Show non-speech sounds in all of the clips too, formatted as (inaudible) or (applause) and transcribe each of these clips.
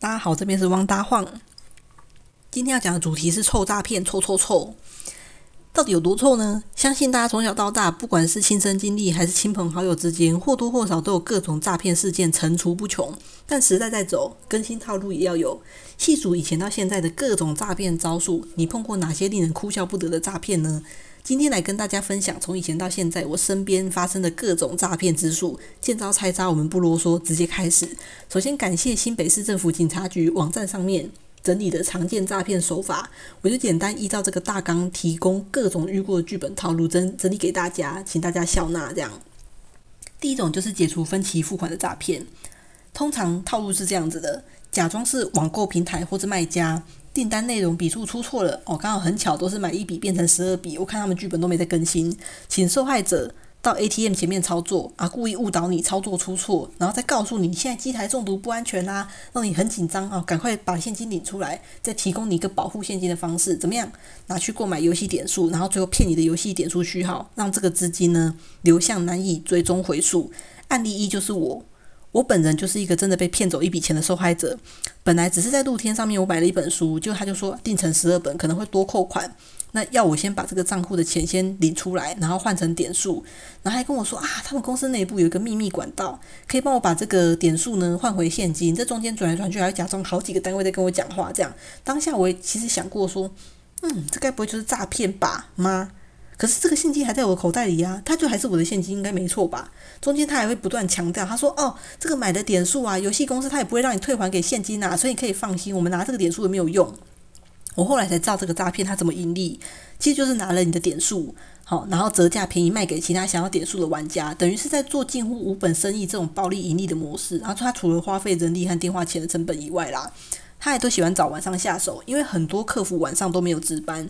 大家好，这边是汪大晃。今天要讲的主题是臭诈骗，臭臭臭，到底有多臭呢？相信大家从小到大，不管是亲身经历还是亲朋好友之间，或多或少都有各种诈骗事件层出不穷。但时代在走，更新套路也要有。细数以前到现在的各种诈骗招数，你碰过哪些令人哭笑不得的诈骗呢？今天来跟大家分享，从以前到现在，我身边发生的各种诈骗之术，见招拆招，我们不啰嗦，直接开始。首先感谢新北市政府警察局网站上面整理的常见诈骗手法，我就简单依照这个大纲，提供各种遇过的剧本套路，整整理给大家，请大家笑纳。这样，第一种就是解除分期付款的诈骗，通常套路是这样子的：假装是网购平台或者卖家。订单内容笔数出错了哦，刚好很巧都是买一笔变成十二笔，我看他们剧本都没在更新，请受害者到 ATM 前面操作啊，故意误导你操作出错，然后再告诉你现在机台中毒不安全啦，让你很紧张啊，赶快把现金领出来，再提供你一个保护现金的方式，怎么样？拿去购买游戏点数，然后最后骗你的游戏点数序号，让这个资金呢流向难以追踪回溯。案例一就是我。我本人就是一个真的被骗走一笔钱的受害者。本来只是在露天上面我买了一本书，就他就说订成十二本可能会多扣款，那要我先把这个账户的钱先领出来，然后换成点数，然后还跟我说啊，他们公司内部有一个秘密管道，可以帮我把这个点数呢换回现金。这中间转来转去，还要假装好几个单位在跟我讲话，这样当下我也其实想过说，嗯，这该不会就是诈骗吧吗？可是这个现金还在我口袋里呀，他就还是我的现金，应该没错吧？中间他还会不断强调，他说：“哦，这个买的点数啊，游戏公司他也不会让你退还给现金啊，所以你可以放心，我们拿这个点数也没有用。”我后来才知道这个诈骗他怎么盈利，其实就是拿了你的点数，好，然后折价便宜卖给其他想要点数的玩家，等于是在做近乎无本生意这种暴利盈利的模式。然后他除了花费人力和电话钱的成本以外啦，他也都喜欢找晚上下手，因为很多客服晚上都没有值班。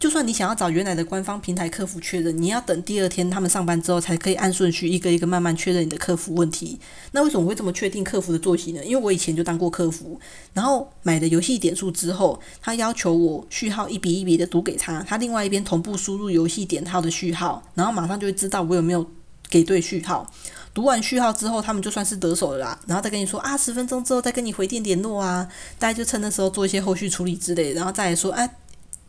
就算你想要找原来的官方平台客服确认，你要等第二天他们上班之后才可以按顺序一个一个慢慢确认你的客服问题。那为什么会这么确定客服的作息呢？因为我以前就当过客服，然后买的游戏点数之后，他要求我序号一笔一笔的读给他，他另外一边同步输入游戏点号的序号，然后马上就会知道我有没有给对序号。读完序号之后，他们就算是得手了啦，然后再跟你说啊，十分钟之后再跟你回电联络啊，大家就趁那时候做一些后续处理之类，然后再来说哎。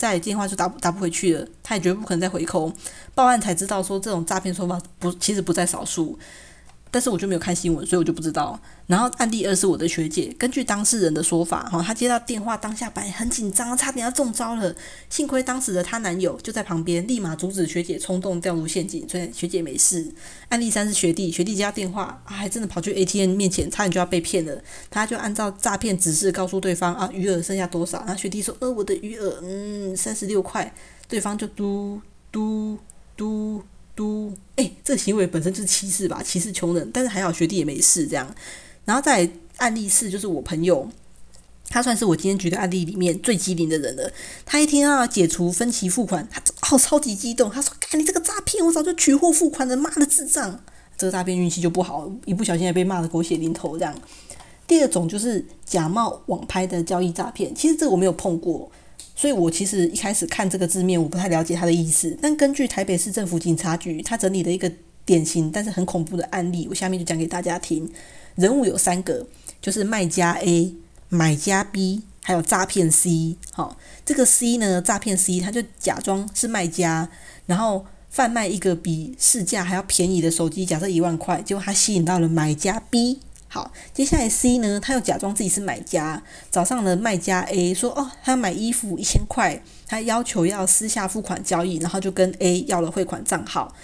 再电话就打打不回去了，他也绝对不可能再回扣。报案才知道说这种诈骗手法不，其实不在少数。但是我就没有看新闻，所以我就不知道。然后案例二是我的学姐，根据当事人的说法，哈，她接到电话当下本来很紧张，差点要中招了。幸亏当时的她男友就在旁边，立马阻止学姐冲动掉入陷阱，所以学姐没事。案例三是学弟，学弟接到电话啊，还真的跑去 ATM 面前，差点就要被骗了。他就按照诈骗指示告诉对方啊，余额剩下多少？然后学弟说，呃，我的余额，嗯，三十六块。对方就嘟嘟嘟。都哎，这行为本身就是歧视吧，歧视穷人。但是还好学弟也没事这样。然后在案例四，就是我朋友，他算是我今天举的案例里面最机灵的人了。他一听到解除分期付款，他哦超级激动，他说：“看你这个诈骗，我早就取货付款了，妈的智障！”这个诈骗运气就不好，一不小心还被骂的狗血淋头这样。第二种就是假冒网拍的交易诈骗，其实这个我没有碰过。所以我其实一开始看这个字面，我不太了解它的意思。但根据台北市政府警察局他整理的一个典型但是很恐怖的案例，我下面就讲给大家听。人物有三个，就是卖家 A、买家 B，还有诈骗 C。好，这个 C 呢，诈骗 C，他就假装是卖家，然后贩卖一个比市价还要便宜的手机，假设一万块，结果他吸引到了买家 B。好，接下来 C 呢，他又假装自己是买家，找上了卖家 A，说哦，他买衣服一千块，他要求要私下付款交易，然后就跟 A 要了汇款账号。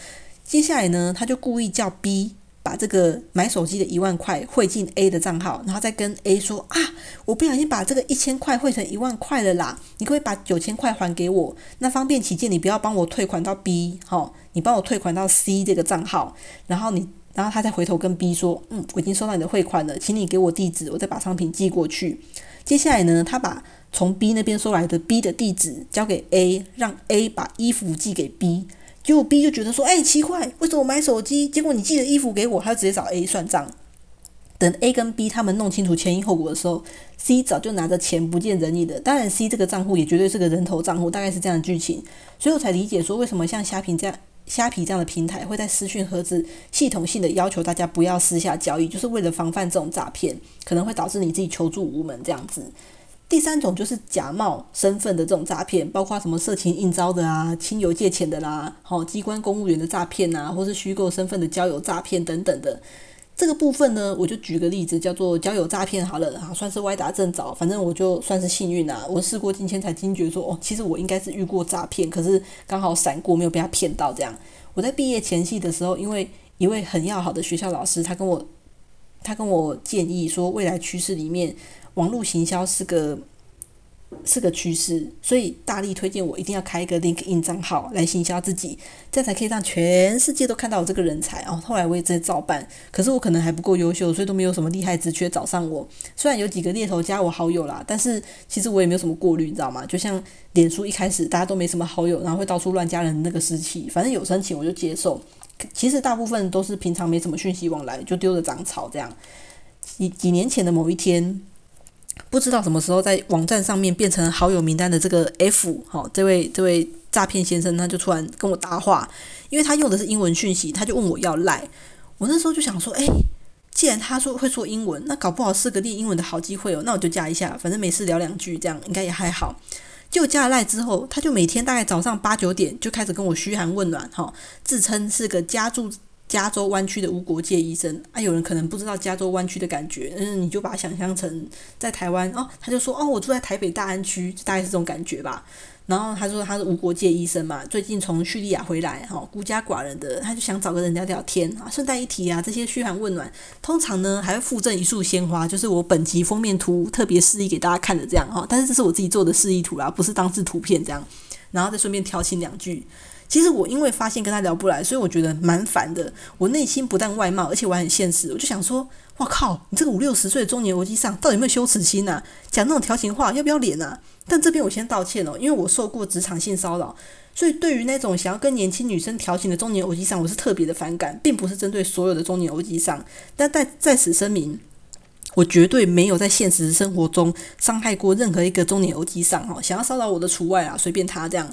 接下来呢，他就故意叫 B 把这个买手机的一万块汇进 A 的账号，然后再跟 A 说啊，我不小心把这个一千块汇成一万块了啦，你可以把九千块还给我？那方便起见，你不要帮我退款到 B，好，你帮我退款到 C 这个账号，然后你。然后他再回头跟 B 说：“嗯，我已经收到你的汇款了，请你给我地址，我再把商品寄过去。”接下来呢，他把从 B 那边收来的 B 的地址交给 A，让 A 把衣服寄给 B。结果 B 就觉得说：“哎，奇怪，为什么我买手机，结果你寄的衣服给我？”他就直接找 A 算账。等 A 跟 B 他们弄清楚前因后果的时候，C 早就拿着钱不见人影的。当然，C 这个账户也绝对是个人头账户，大概是这样的剧情。所以我才理解说，为什么像虾平这样。虾皮这样的平台会在私讯盒子系统性的要求大家不要私下交易，就是为了防范这种诈骗，可能会导致你自己求助无门这样子。第三种就是假冒身份的这种诈骗，包括什么色情应招的啊、亲友借钱的啦、好机关公务员的诈骗啊，或是虚构身份的交友诈骗等等的。这个部分呢，我就举个例子，叫做交友诈骗好了，算是歪打正着。反正我就算是幸运啊，我事过境迁才惊觉说，哦，其实我应该是遇过诈骗，可是刚好闪过，没有被他骗到。这样，我在毕业前夕的时候，因为一位很要好的学校老师，他跟我，他跟我建议说，未来趋势里面，网络行销是个。是个趋势，所以大力推荐我一定要开一个 LinkedIn 账号来行销自己，这样才可以让全世界都看到我这个人才哦。后来我也直接照办，可是我可能还不够优秀，所以都没有什么厉害职缺找上我。虽然有几个猎头加我好友啦，但是其实我也没有什么过滤，你知道吗？就像脸书一开始大家都没什么好友，然后会到处乱加人那个时期，反正有申请我就接受。其实大部分都是平常没什么讯息往来，就丢着长草这样。几几年前的某一天。不知道什么时候在网站上面变成好友名单的这个 F，好，这位这位诈骗先生他就突然跟我搭话，因为他用的是英文讯息，他就问我要赖。我那时候就想说，哎，既然他说会说英文，那搞不好是个练英文的好机会哦，那我就加一下，反正没事聊两句，这样应该也还好。就加了赖之后，他就每天大概早上八九点就开始跟我嘘寒问暖，哈，自称是个家住。加州湾区的无国界医生啊，有人可能不知道加州湾区的感觉，嗯，你就把它想象成在台湾哦，他就说哦，我住在台北大安区，大概是这种感觉吧。然后他说他是无国界医生嘛，最近从叙利亚回来，哈，孤家寡人的，他就想找个人聊聊天啊。顺带一提啊，这些嘘寒问暖，通常呢还会附赠一束鲜花，就是我本集封面图特别示意给大家看的这样哈。但是这是我自己做的示意图啦，不是当字图片这样。然后再顺便调情两句。其实我因为发现跟他聊不来，所以我觉得蛮烦的。我内心不但外貌，而且我很现实。我就想说，哇靠，你这个五六十岁的中年逻辑上，到底有没有羞耻心呐？(laughs) 讲那种调情话，要不要脸啊？但这边我先道歉哦，因为我受过职场性骚扰，所以对于那种想要跟年轻女生调情的中年欧基上，我是特别的反感，并不是针对所有的中年欧基上。但 (laughs) 在在此声明，我绝对没有在现实生活中伤害过任何一个中年欧基上哈，想要骚扰我的除外啊，随便他这样。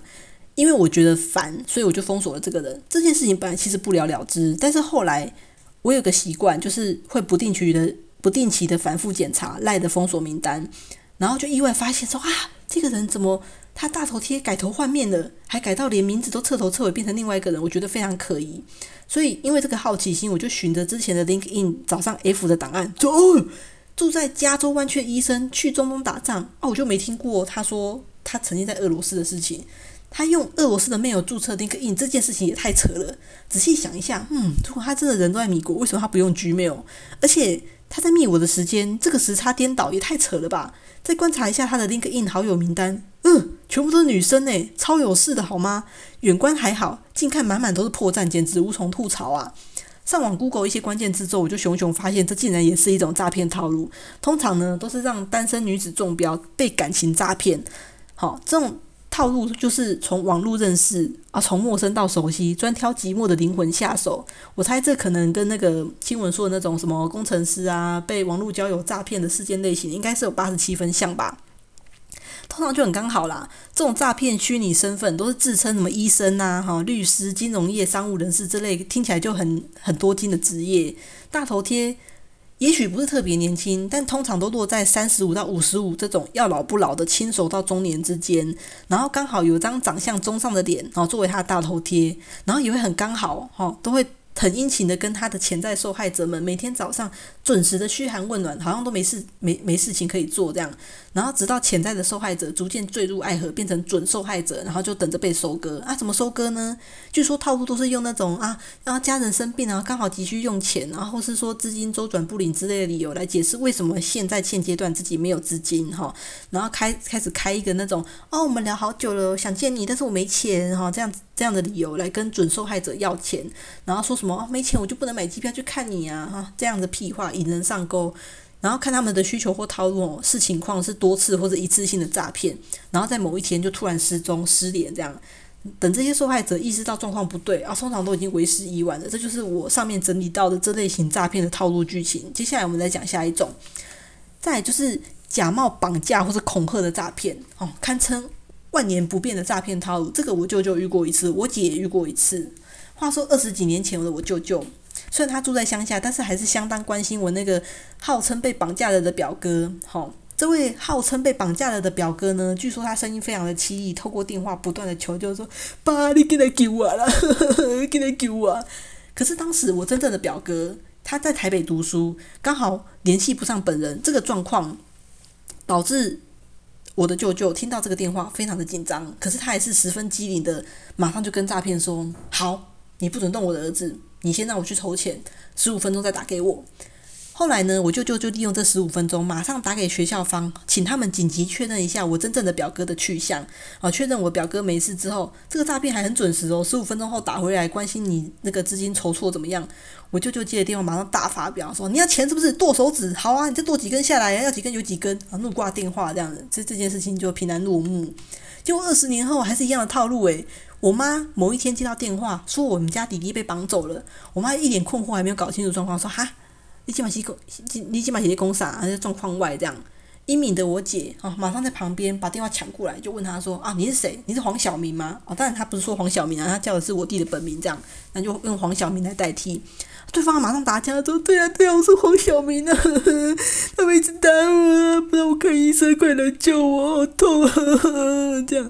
因为我觉得烦，所以我就封锁了这个人。这件事情本来其实不了了之，但是后来我有个习惯，就是会不定期的、不定期的反复检查赖的封锁名单，然后就意外发现说啊，这个人怎么他大头贴改头换面了，还改到连名字都彻头彻尾变成另外一个人，我觉得非常可疑。所以因为这个好奇心，我就循着之前的 LinkedIn 找上 F 的档案，走，住在加州湾区的医生去中东打仗，哦，我就没听过他说他曾经在俄罗斯的事情。他用俄罗斯的 mail 注册 link in 这件事情也太扯了。仔细想一下，嗯，如果他真的人都在米国，为什么他不用 Gmail？而且他在密我的时间，这个时差颠倒也太扯了吧？再观察一下他的 link in 好友名单，嗯，全部都是女生诶，超有事的好吗？远观还好，近看满满都是破绽，简直无从吐槽啊！上网 Google 一些关键字之后，我就熊熊发现，这竟然也是一种诈骗套路。通常呢，都是让单身女子中标，被感情诈骗。好，这种。套路就是从网络认识啊，从陌生到熟悉，专挑寂寞的灵魂下手。我猜这可能跟那个新闻说的那种什么工程师啊，被网络交友诈骗的事件类型，应该是有八十七分像吧。通常就很刚好啦。这种诈骗虚拟身份都是自称什么医生啊、哈律师、金融业、商务人士之类，听起来就很很多金的职业，大头贴。也许不是特别年轻，但通常都落在三十五到五十五这种要老不老的轻熟到中年之间，然后刚好有张长相中上的脸，然后作为他的大头贴，然后也会很刚好，哈，都会。很殷勤的跟他的潜在受害者们每天早上准时的嘘寒问暖，好像都没事没没事情可以做这样，然后直到潜在的受害者逐渐坠入爱河，变成准受害者，然后就等着被收割啊？怎么收割呢？据说套路都是用那种啊，然后家人生病啊，刚好急需用钱，然后是说资金周转不灵之类的理由来解释为什么现在现阶段自己没有资金哈，然后开开始开一个那种哦，我们聊好久了，想见你，但是我没钱哈，这样子。这样的理由来跟准受害者要钱，然后说什么哦没钱我就不能买机票去看你啊哈，这样的屁话引人上钩，然后看他们的需求或套路是情况是多次或者一次性的诈骗，然后在某一天就突然失踪失联这样，等这些受害者意识到状况不对啊，通常都已经为时已晚了。这就是我上面整理到的这类型诈骗的套路剧情。接下来我们再讲下一种，再就是假冒绑架或者恐吓的诈骗哦，堪称。万年不变的诈骗套路，这个我舅舅遇过一次，我姐也遇过一次。话说二十几年前的我舅舅，虽然他住在乡下，但是还是相当关心我那个号称被绑架了的表哥。好，这位号称被绑架了的表哥呢，据说他声音非常的凄厉，透过电话不断的求救说：“爸，你给他救我了，(laughs) 给他救我。”可是当时我真正的表哥他在台北读书，刚好联系不上本人，这个状况导致我的舅舅听到这个电话非常的紧张，可是他还是十分机灵的，马上就跟诈骗说：“好，你不准动我的儿子，你先让我去筹钱，十五分钟再打给我。”后来呢，我舅舅就利用这十五分钟，马上打给学校方，请他们紧急确认一下我真正的表哥的去向。啊，确认我表哥没事之后，这个诈骗还很准时哦，十五分钟后打回来，关心你那个资金筹措怎么样。我舅舅接了电话，马上大发表说：“你要钱是不是？剁手指，好啊，你再剁几根下来，要几根有几根。”啊，怒挂电话这样子，这这件事情就平安落幕。结果二十年后还是一样的套路诶，我妈某一天接到电话，说我们家弟弟被绑走了，我妈一脸困惑，还没有搞清楚状况，说：“哈。”你起码是公，你起码是公啥？还是状况外这样？英敏的我姐啊，马上在旁边把电话抢过来，就问他说：“啊，你是谁？你是黄晓明吗？”哦，当然他不是说黄晓明啊，他叫的是我弟的本名，这样，那就用黄晓明来代替。对方马上打起来说：“对啊，对啊，我是黄晓明啊！他们一直打我，不让我看医生，快来救我，好痛啊！” (laughs) 这样，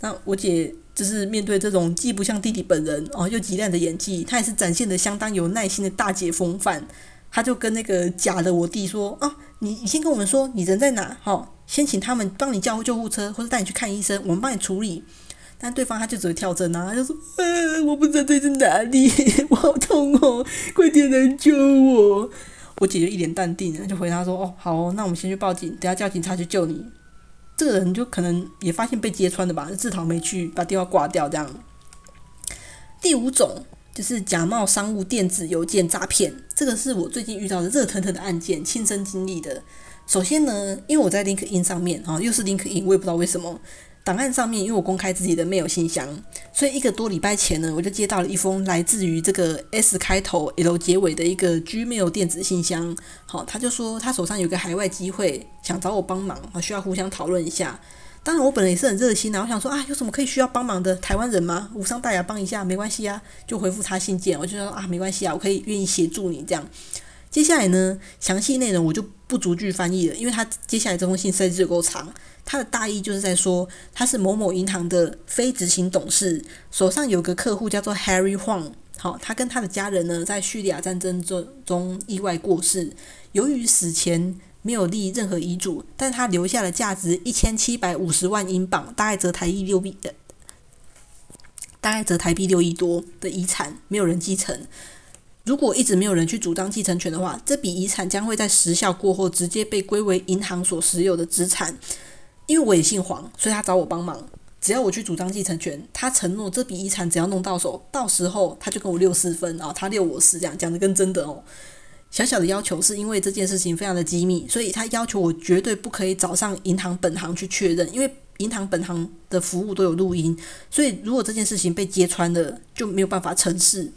那我姐。就是面对这种既不像弟弟本人哦，又极烂的演技，他也是展现的相当有耐心的大姐风范。他就跟那个假的我弟说：“啊，你你先跟我们说你人在哪，哈，先请他们帮你叫救护车或者带你去看医生，我们帮你处理。”但对方他就只会跳针啊，就说：“呃，我不知道这是哪里，(laughs) 我好痛哦，快点来救我！”我姐就一脸淡定，就回答说：“哦，好，那我们先去报警，等下叫警察去救你。”这个人就可能也发现被揭穿的吧，自讨没趣，把电话挂掉。这样，第五种就是假冒商务电子邮件诈骗，这个是我最近遇到的热腾腾的案件，亲身经历的。首先呢，因为我在 LinkedIn 上面啊，又是 LinkedIn，我也不知道为什么。档案上面，因为我公开自己的 mail 信箱，所以一个多礼拜前呢，我就接到了一封来自于这个 S 开头 L 结尾的一个 Gmail 电子信箱。好，他就说他手上有个海外机会，想找我帮忙，啊，需要互相讨论一下。当然，我本人也是很热心的，我想说啊，有什么可以需要帮忙的？台湾人吗？无伤大雅，帮一下没关系啊，就回复他信件。我就说啊，没关系啊，我可以愿意协助你这样。接下来呢，详细内容我就不逐句翻译了，因为他接下来这封信实在是够长。他的大意就是在说，他是某某银行的非执行董事，手上有个客户叫做 Harry Huang。好，他跟他的家人呢，在叙利亚战争中意外过世，由于死前没有立任何遗嘱，但他留下了价值一千七百五十万英镑，大概折台币六亿的，大概折台币六亿多的遗产，没有人继承。如果一直没有人去主张继承权的话，这笔遗产将会在时效过后直接被归为银行所持有的资产。因为我也姓黄，所以他找我帮忙。只要我去主张继承权，他承诺这笔遗产只要弄到手，到时候他就跟我六四分啊，他六我四，这样讲的跟真的哦。小小的要求是因为这件事情非常的机密，所以他要求我绝对不可以找上银行本行去确认，因为银行本行的服务都有录音，所以如果这件事情被揭穿了，就没有办法成事。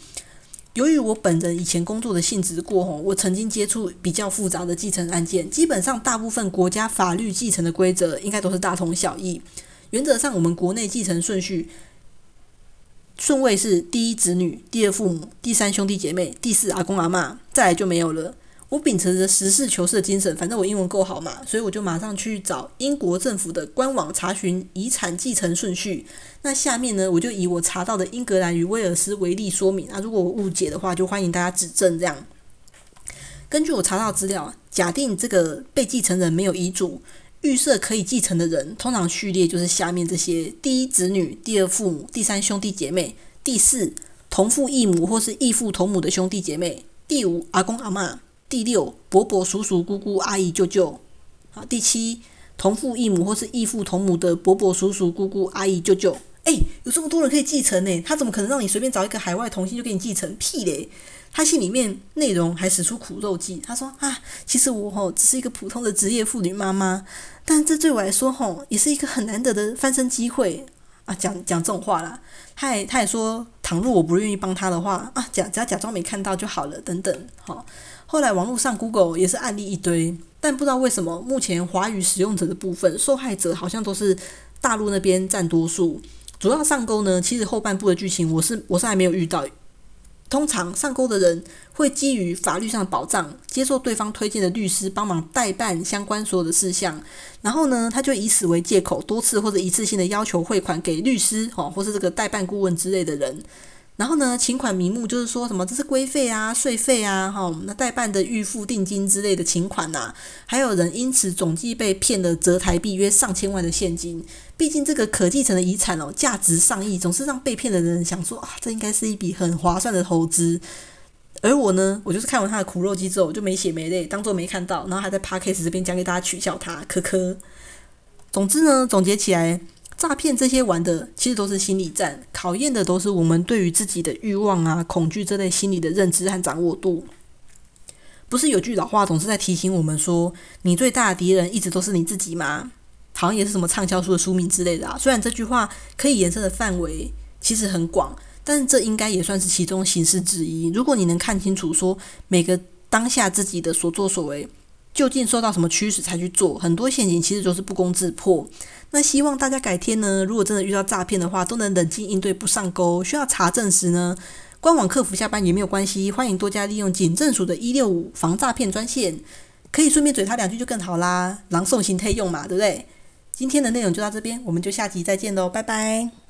由于我本人以前工作的性质过后，我曾经接触比较复杂的继承案件，基本上大部分国家法律继承的规则应该都是大同小异。原则上，我们国内继承顺序顺位是第一子女、第二父母、第三兄弟姐妹、第四阿公阿妈，再来就没有了。我秉承着实事求是的精神，反正我英文够好嘛，所以我就马上去找英国政府的官网查询遗产继承顺序。那下面呢，我就以我查到的英格兰与威尔斯为例说明啊，如果我误解的话，就欢迎大家指正。这样，根据我查到资料，假定这个被继承人没有遗嘱，预设可以继承的人，通常序列就是下面这些：第一子女、第二父母、第三兄弟姐妹、第四同父异母或是异父同母的兄弟姐妹、第五阿公阿妈。第六，伯伯、叔叔、姑姑、阿姨、舅舅。好，第七，同父异母或是异父同母的伯伯、叔叔、姑姑、阿姨、舅舅。哎，有这么多人可以继承呢？他怎么可能让你随便找一个海外同性就给你继承？屁嘞！他信里面内容还使出苦肉计。他说啊，其实我吼只是一个普通的职业妇女妈妈，但这对我来说吼也是一个很难得的翻身机会啊！讲讲这种话啦。他也他也说，倘若我不愿意帮他的话啊，假只要假装没看到就好了，等等，好。后来网络上 Google 也是案例一堆，但不知道为什么目前华语使用者的部分受害者好像都是大陆那边占多数。主要上钩呢，其实后半部的剧情我是我是还没有遇到。通常上钩的人会基于法律上的保障，接受对方推荐的律师帮忙代办相关所有的事项，然后呢，他就以此为借口，多次或者一次性的要求汇款给律师，哦，或是这个代办顾问之类的人。然后呢，请款名目就是说什么这是规费啊、税费啊，哈，那代办的预付定金之类的请款呐，还有人因此总计被骗了折台币约上千万的现金。毕竟这个可继承的遗产哦，价值上亿，总是让被骗的人想说啊，这应该是一笔很划算的投资。而我呢，我就是看完他的苦肉计之后，我就没血没泪，当做没看到，然后还在 p a r k a s 这边讲给大家取笑他，科科。总之呢，总结起来。诈骗这些玩的其实都是心理战，考验的都是我们对于自己的欲望啊、恐惧这类心理的认知和掌握度。不是有句老话总是在提醒我们说，你最大的敌人一直都是你自己吗？好像也是什么畅销书的书名之类的啊。虽然这句话可以延伸的范围其实很广，但是这应该也算是其中形式之一。如果你能看清楚说每个当下自己的所作所为。究竟受到什么驱使才去做？很多陷阱其实都是不攻自破。那希望大家改天呢，如果真的遇到诈骗的话，都能冷静应对，不上钩。需要查证时呢，官网客服下班也没有关系，欢迎多加利用警政署的一六五防诈骗专线，可以顺便嘴他两句就更好啦。狼送心推用嘛，对不对？今天的内容就到这边，我们就下集再见喽，拜拜。